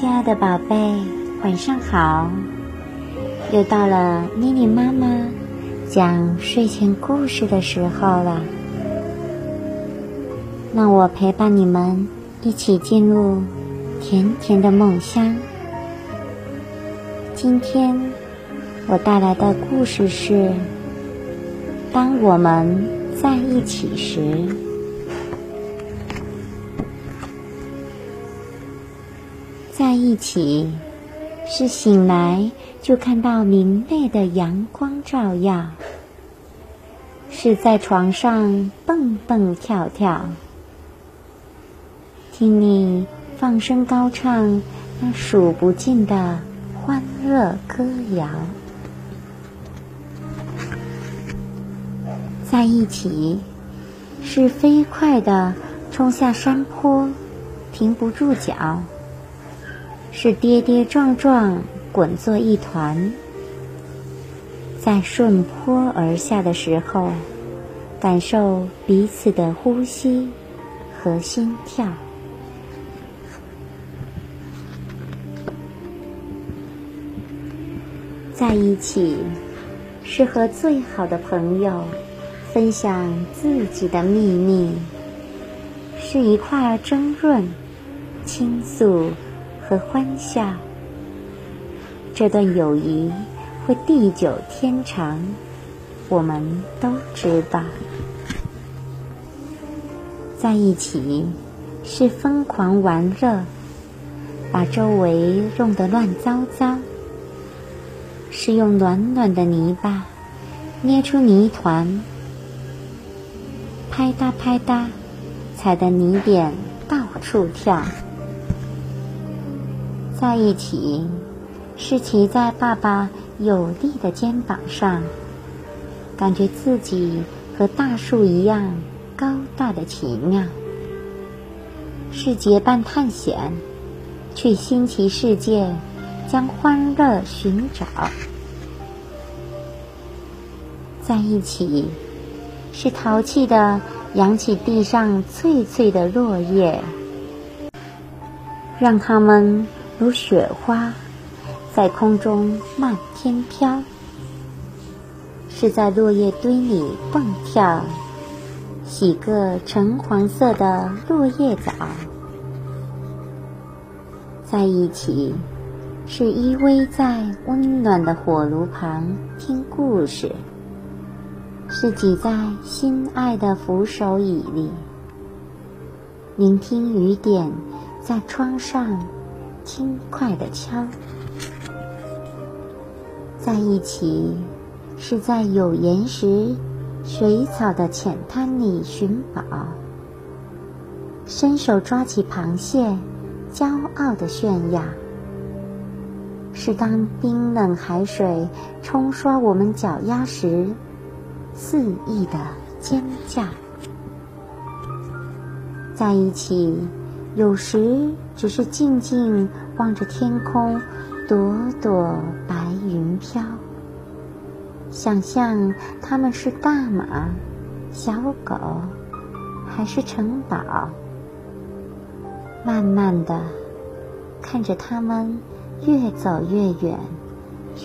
亲爱的宝贝，晚上好！又到了妮妮妈妈讲睡前故事的时候了。让我陪伴你们一起进入甜甜的梦乡。今天我带来的故事是：当我们在一起时。在一起，是醒来就看到明媚的阳光照耀；是在床上蹦蹦跳跳，听你放声高唱那数不尽的欢乐歌谣。在一起，是飞快的冲下山坡，停不住脚。是跌跌撞撞滚作一团，在顺坡而下的时候，感受彼此的呼吸和心跳。在一起，是和最好的朋友分享自己的秘密，是一块争论、倾诉。和欢笑，这段友谊会地久天长，我们都知道。在一起是疯狂玩乐，把周围弄得乱糟糟；是用暖暖的泥巴捏出泥团，拍嗒拍嗒，踩的泥点到处跳。在一起，是骑在爸爸有力的肩膀上，感觉自己和大树一样高大的奇妙；是结伴探险，去新奇世界，将欢乐寻找。在一起，是淘气的扬起地上翠翠的落叶，让他们。如雪花，在空中漫天飘；是在落叶堆里蹦跳，洗个橙黄色的落叶澡。在一起，是依偎在温暖的火炉旁听故事；是挤在心爱的扶手椅里，聆听雨点在窗上。轻快的敲，在一起，是在有岩石、水草的浅滩里寻宝，伸手抓起螃蟹，骄傲的炫耀；是当冰冷海水冲刷我们脚丫时，肆意的尖叫。在一起。有时只是静静望着天空，朵朵白云飘。想象他们是大马、小狗，还是城堡？慢慢的看着他们越走越远，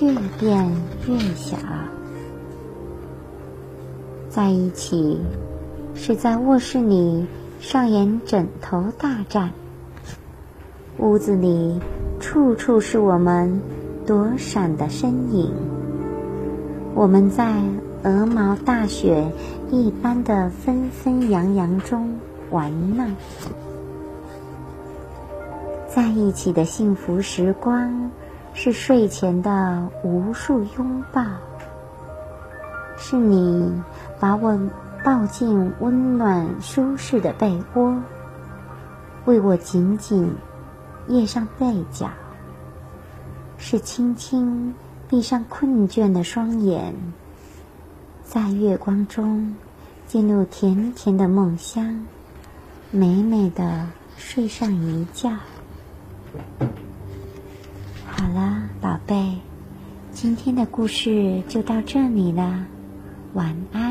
越变越小。在一起，是在卧室里。上演枕头大战，屋子里处处是我们躲闪的身影。我们在鹅毛大雪一般的纷纷扬扬中玩闹，在一起的幸福时光，是睡前的无数拥抱，是你把我。抱进温暖舒适的被窝，为我紧紧掖上被角，是轻轻闭上困倦的双眼，在月光中进入甜甜的梦乡，美美的睡上一觉。好了，宝贝，今天的故事就到这里了，晚安。